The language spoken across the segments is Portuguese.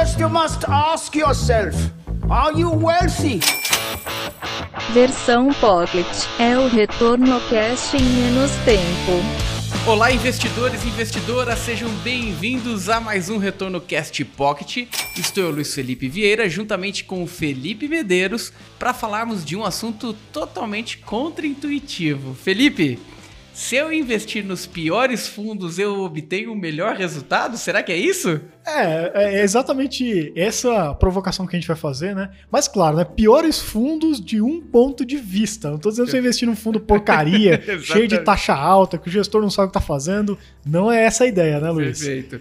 First, you must ask yourself Are you wealthy? Versão Pocket é o retorno cash em menos tempo. Olá, investidores e investidoras, sejam bem-vindos a mais um Retorno Cast Pocket. Estou eu, Luiz Felipe Vieira, juntamente com o Felipe Medeiros, para falarmos de um assunto totalmente contraintuitivo. Felipe, se eu investir nos piores fundos, eu obtenho o melhor resultado? Será que é isso? É, é exatamente essa provocação que a gente vai fazer, né? Mas claro, né? Piores fundos de um ponto de vista. Não tô dizendo que você investir num fundo porcaria, cheio de taxa alta, que o gestor não sabe o que tá fazendo. Não é essa a ideia, né, Luiz? Perfeito.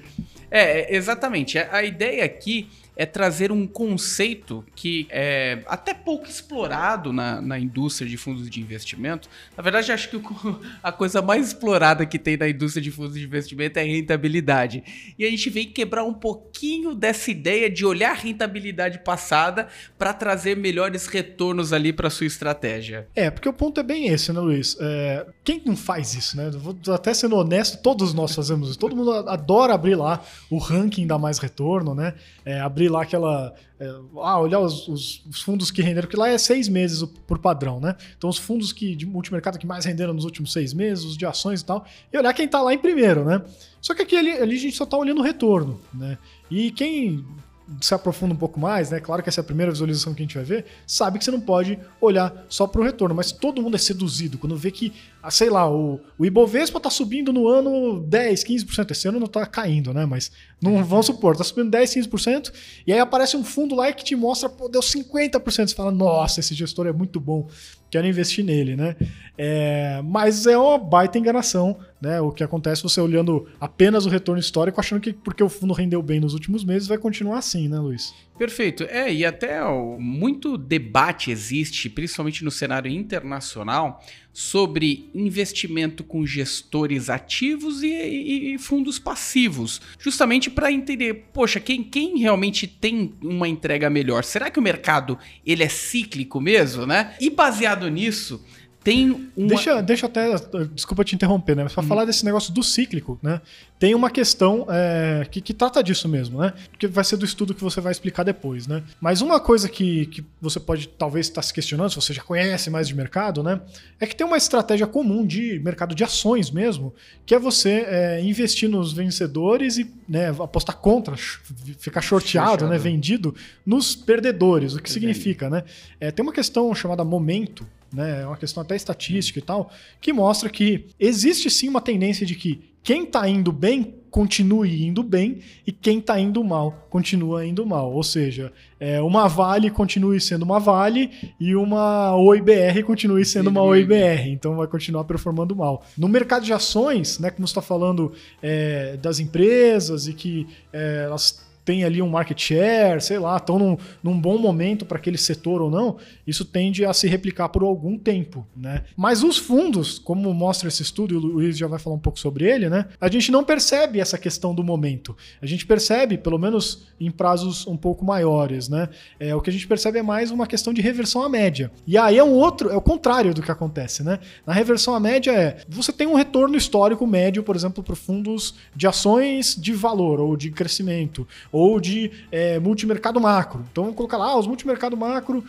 É, exatamente. A ideia aqui é trazer um conceito que é até pouco explorado na, na indústria de fundos de investimento. Na verdade, acho que a coisa mais explorada que tem na indústria de fundos de investimento é rentabilidade. E a gente vem quebrar um pouquinho dessa ideia de olhar a rentabilidade passada para trazer melhores retornos ali para sua estratégia. É, porque o ponto é bem esse, né, Luiz? É, quem não faz isso, né? Vou até sendo honesto, todos nós fazemos isso. Todo mundo adora abrir lá o ranking da mais retorno, né? É, abrir lá aquela. É, ah, olhar os, os, os, fundos que renderam, porque lá é seis meses por padrão, né? Então, os fundos que, de multimercado que mais renderam nos últimos seis meses, os de ações e tal, e olhar quem está lá em primeiro, né? Só que aqui ali, ali a gente só está olhando o retorno, né? E quem se aprofunda um pouco mais, né? Claro que essa é a primeira visualização que a gente vai ver, sabe que você não pode olhar só para o retorno, mas todo mundo é seduzido quando vê que, ah, sei lá, o, o Ibovespa está subindo no ano 10, 15%. Esse ano não está caindo, né? Mas não vamos supor, está subindo 10, 15%, e aí aparece um fundo lá que te mostra, pô, deu 50%. Você fala, nossa, esse gestor é muito bom, quero investir nele, né? É, mas é uma baita enganação, né? O que acontece você olhando apenas o retorno histórico, achando que porque o fundo rendeu bem nos últimos meses, vai continuar assim, né, Luiz? Perfeito. É, e até ó, muito debate existe, principalmente no cenário internacional, sobre investimento com gestores ativos e, e, e fundos passivos, justamente para entender, poxa, quem, quem realmente tem uma entrega melhor? Será que o mercado ele é cíclico mesmo, né? E baseado nisso, tem uma... Deixa, deixa até. Desculpa te interromper, né? Mas para hum. falar desse negócio do cíclico, né? Tem uma questão é, que, que trata disso mesmo, né? Porque vai ser do estudo que você vai explicar depois, né? Mas uma coisa que, que você pode talvez estar se questionando, se você já conhece mais de mercado, né? É que tem uma estratégia comum de mercado de ações mesmo, que é você é, investir nos vencedores e né, apostar contra, ficar shorteado, né? Vendido nos perdedores. O que significa, né? É, tem uma questão chamada momento né? É uma questão até estatística e tal, que mostra que existe sim uma tendência de que quem está indo bem continue indo bem e quem está indo mal continua indo mal. Ou seja, é, uma Vale continue sendo uma Vale e uma OIBR continue sendo uma OIBR. Então vai continuar performando mal. No mercado de ações, né, como você está falando é, das empresas e que é, elas tem ali um market share, sei lá, estão num, num bom momento para aquele setor ou não, isso tende a se replicar por algum tempo, né? Mas os fundos, como mostra esse estudo, e o Luiz já vai falar um pouco sobre ele, né? A gente não percebe essa questão do momento. A gente percebe, pelo menos em prazos um pouco maiores, né? É, o que a gente percebe é mais uma questão de reversão à média. E aí é um outro, é o contrário do que acontece, né? Na reversão à média é, você tem um retorno histórico médio, por exemplo, para fundos de ações de valor ou de crescimento, de é, multimercado macro. Então vamos colocar lá, ah, os multimercado macro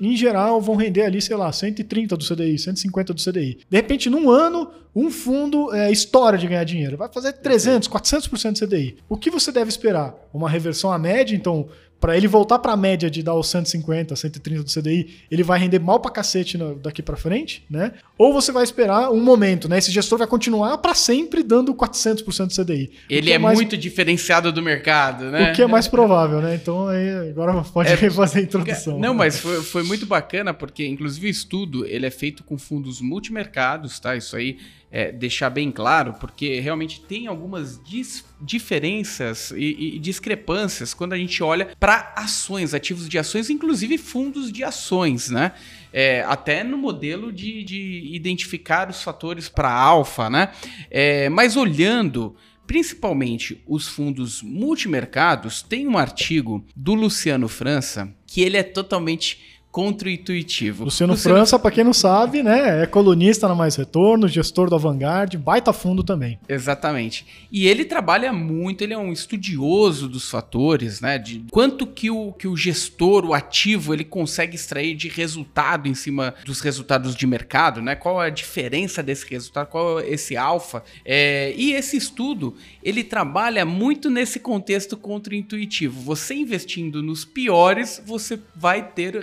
em geral, vão render ali, sei lá, 130 do CDI, 150 do CDI. De repente, num ano, um fundo é história de ganhar dinheiro. Vai fazer 300, 400% do CDI. O que você deve esperar? Uma reversão à média, então para ele voltar para a média de dar os 150, 130 do CDI, ele vai render mal para cacete no, daqui para frente, né? Ou você vai esperar um momento, né? Esse gestor vai continuar para sempre dando 400% do CDI. Ele é, é mais... muito diferenciado do mercado, né? O que é mais provável, né? Então aí agora pode é... fazer a introdução. Não, mas foi, foi muito bacana porque inclusive o estudo, ele é feito com fundos multimercados, tá? Isso aí é, deixar bem claro, porque realmente tem algumas diferenças e, e, discrepâncias quando a gente olha para ações, ativos de ações, inclusive fundos de ações, né? É, até no modelo de, de identificar os fatores para alfa, né? É, mas olhando principalmente os fundos multimercados, tem um artigo do Luciano França que ele é totalmente contra-intuitivo. Luciano, França, para quem não sabe, né, é colunista na Mais Retorno, gestor do Avantgarde, baita fundo também. Exatamente. E ele trabalha muito, ele é um estudioso dos fatores, né, de quanto que o, que o gestor, o ativo, ele consegue extrair de resultado em cima dos resultados de mercado, né, qual é a diferença desse resultado, qual é esse alfa. É, e esse estudo, ele trabalha muito nesse contexto contra-intuitivo. Você investindo nos piores, você vai ter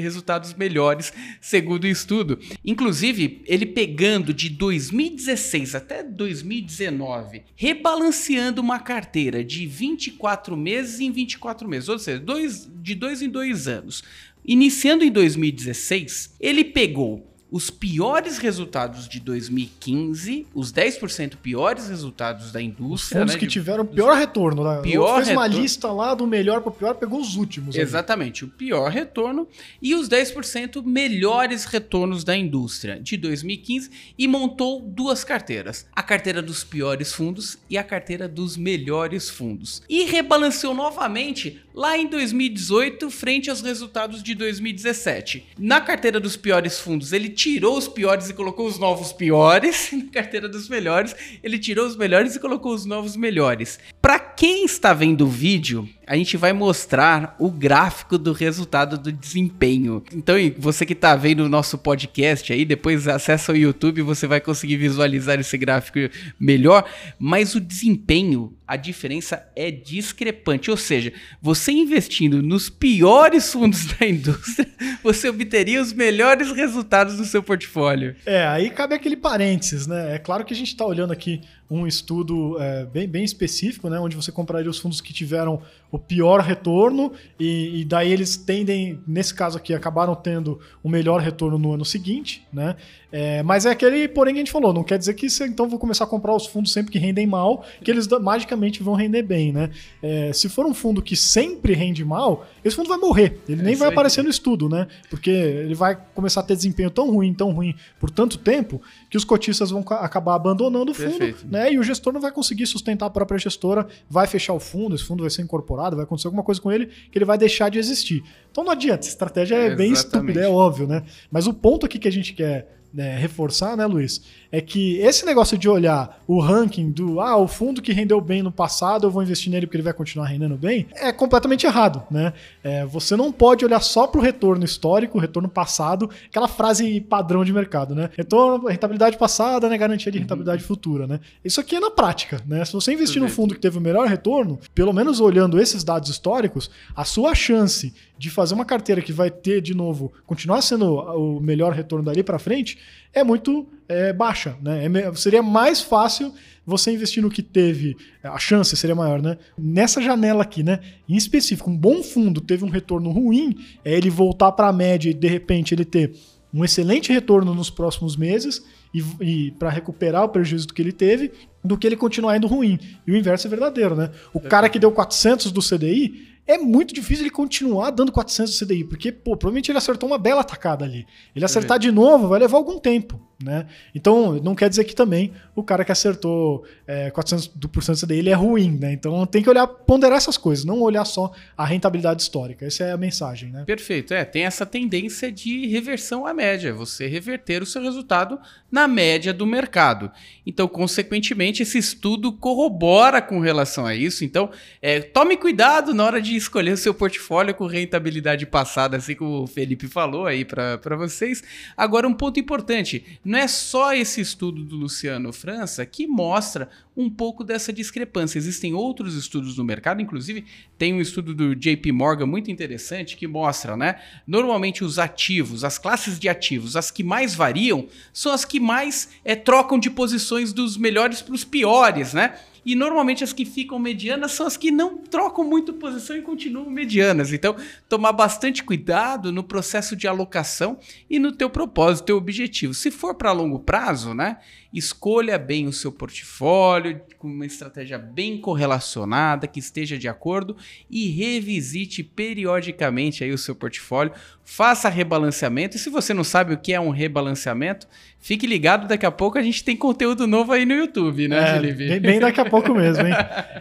resultados melhores, segundo o estudo. Inclusive, ele pegando de 2016 até 2019, rebalanceando uma carteira de 24 meses em 24 meses, ou seja, dois, de dois em dois anos. Iniciando em 2016, ele pegou os piores resultados de 2015, os 10% piores resultados da indústria. Os fundos né, que tiveram pior retorno. Né? Pior fez retorno. uma lista lá do melhor para o pior, pegou os últimos. Exatamente, ali. o pior retorno e os 10% melhores retornos da indústria de 2015 e montou duas carteiras: a carteira dos piores fundos e a carteira dos melhores fundos. E rebalanceou novamente lá em 2018 frente aos resultados de 2017. Na carteira dos piores fundos, ele tirou os piores e colocou os novos piores. Na carteira dos melhores, ele tirou os melhores e colocou os novos melhores. Para quem está vendo o vídeo, a gente vai mostrar o gráfico do resultado do desempenho. Então, você que está vendo o nosso podcast aí, depois acessa o YouTube, você vai conseguir visualizar esse gráfico melhor, mas o desempenho, a diferença é discrepante, ou seja, você investindo nos piores fundos da indústria, você obteria os melhores resultados do seu portfólio. É, aí cabe aquele parênteses, né? É claro que a gente está olhando aqui um estudo é, bem, bem específico, né, onde você compraria os fundos que tiveram o pior retorno e, e, daí eles tendem, nesse caso aqui, acabaram tendo o melhor retorno no ano seguinte, né? É, mas é aquele, porém, que a gente falou, não quer dizer que você então vou começar a comprar os fundos sempre que rendem mal, que eles magicamente vão render bem, né? É, se for um fundo que sempre rende mal, esse fundo vai morrer, ele nem vai aparecer no estudo, né? Porque ele vai começar a ter desempenho tão ruim, tão ruim por tanto tempo, que os cotistas vão acabar abandonando o fundo, Perfeito. né? E o gestor não vai conseguir sustentar a própria gestora, vai fechar o fundo, esse fundo vai ser incorporado, vai acontecer alguma coisa com ele que ele vai deixar de existir. Então não adianta, essa estratégia é, é bem estúpida, é óbvio, né? Mas o ponto aqui que a gente quer né, reforçar, né, Luiz? É que esse negócio de olhar o ranking do ah, o fundo que rendeu bem no passado, eu vou investir nele porque ele vai continuar rendendo bem, é completamente errado, né? É, você não pode olhar só para o retorno histórico, o retorno passado, aquela frase padrão de mercado, né? Retorno, rentabilidade passada, né, garantia de rentabilidade uhum. futura, né? Isso aqui é na prática, né? Se você investir no fundo que teve o melhor retorno, pelo menos olhando esses dados históricos, a sua chance de fazer uma carteira que vai ter de novo, continuar sendo o melhor retorno dali para frente, é muito é, baixa. Né? É, seria mais fácil você investir no que teve, a chance seria maior, né? Nessa janela aqui, né? Em específico, um bom fundo teve um retorno ruim, é ele voltar para a média e de repente ele ter um excelente retorno nos próximos meses e, e para recuperar o prejuízo que ele teve, do que ele continuar indo ruim. E o inverso é verdadeiro, né? O cara que deu 400 do CDI, é muito difícil ele continuar dando 400 do CDI, porque pô, provavelmente ele acertou uma bela atacada ali. Ele acertar de novo vai levar algum tempo. Né? Então, não quer dizer que também o cara que acertou é, 400% do CDI ele é ruim. Né? Então, tem que olhar, ponderar essas coisas, não olhar só a rentabilidade histórica. Essa é a mensagem. Né? Perfeito. É, tem essa tendência de reversão à média, você reverter o seu resultado na média do mercado. Então, consequentemente, esse estudo corrobora com relação a isso. Então, é, tome cuidado na hora de escolher o seu portfólio com rentabilidade passada, assim como o Felipe falou aí para vocês. Agora, um ponto importante não é só esse estudo do Luciano França que mostra um pouco dessa discrepância. Existem outros estudos no mercado, inclusive tem um estudo do JP Morgan muito interessante que mostra, né? Normalmente os ativos, as classes de ativos, as que mais variam, são as que mais é, trocam de posições dos melhores para os piores, né? E normalmente as que ficam medianas são as que não trocam muito posição e continuam medianas. Então, tomar bastante cuidado no processo de alocação e no teu propósito, teu objetivo. Se for para longo prazo, né? Escolha bem o seu portfólio com uma estratégia bem correlacionada, que esteja de acordo e revisite periodicamente aí o seu portfólio. Faça rebalanceamento e se você não sabe o que é um rebalanceamento, fique ligado, daqui a pouco a gente tem conteúdo novo aí no YouTube, né, é, Felipe? Bem, bem daqui a pouco mesmo, hein?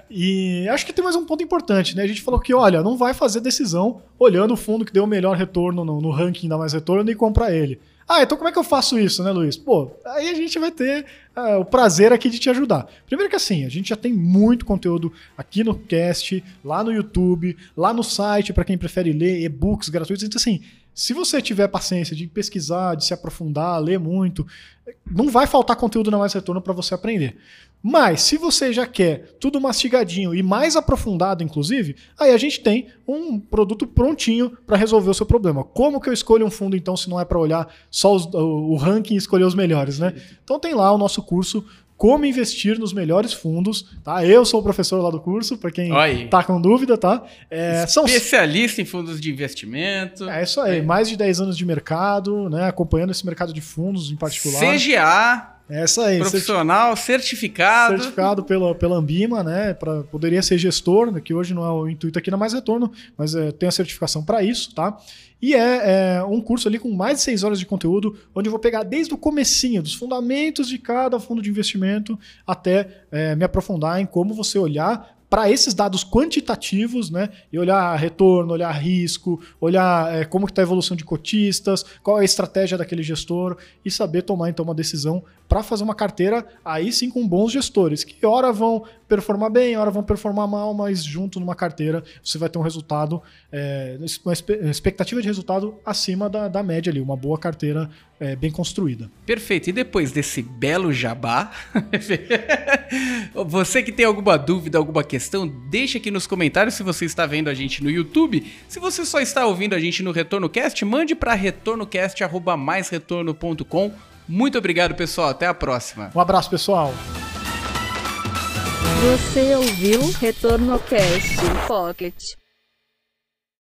E acho que tem mais um ponto importante, né? A gente falou que, olha, não vai fazer decisão olhando o fundo que deu o melhor retorno no, no ranking da mais retorno e comprar ele. Ah, então como é que eu faço isso, né, Luiz? Pô, aí a gente vai ter uh, o prazer aqui de te ajudar. Primeiro que assim, a gente já tem muito conteúdo aqui no cast, lá no YouTube, lá no site, para quem prefere ler, e-books gratuitos. Então, assim, se você tiver paciência de pesquisar, de se aprofundar, ler muito, não vai faltar conteúdo na Mais Retorno para você aprender. Mas se você já quer tudo mastigadinho e mais aprofundado, inclusive, aí a gente tem um produto prontinho para resolver o seu problema. Como que eu escolho um fundo então se não é para olhar só os, o, ranking e escolher os melhores, né? Então tem lá o nosso curso como investir nos melhores fundos, tá? Eu sou o professor lá do curso, para quem Oi. tá com dúvida, tá? É, Especialista são... em fundos de investimento. É isso aí, é. mais de 10 anos de mercado, né? Acompanhando esse mercado de fundos em particular. CGA. Essa aí. Profissional, certificado. Certificado pela, pela Ambima, né? Pra, poderia ser gestor, né, que hoje não é o intuito aqui na Mais Retorno, mas é, tem a certificação para isso, tá? E é, é, um curso ali com mais de seis horas de conteúdo, onde eu vou pegar desde o comecinho, dos fundamentos de cada fundo de investimento, até é, me aprofundar em como você olhar para esses dados quantitativos, né, e olhar retorno, olhar risco, olhar é, como está a evolução de cotistas, qual é a estratégia daquele gestor e saber tomar então uma decisão para fazer uma carteira aí sim com bons gestores, que hora vão performar bem, hora vão performar mal, mas junto numa carteira você vai ter um resultado, é, uma expectativa de resultado acima da, da média ali, uma boa carteira é, bem construída. Perfeito. E depois desse belo jabá, você que tem alguma dúvida, alguma questão, deixa aqui nos comentários se você está vendo a gente no YouTube. Se você só está ouvindo a gente no Retorno Cast, mande para retornocast@maisretorno.com. Muito obrigado, pessoal. Até a próxima. Um abraço, pessoal. Você ouviu Retorno Cast Pocket.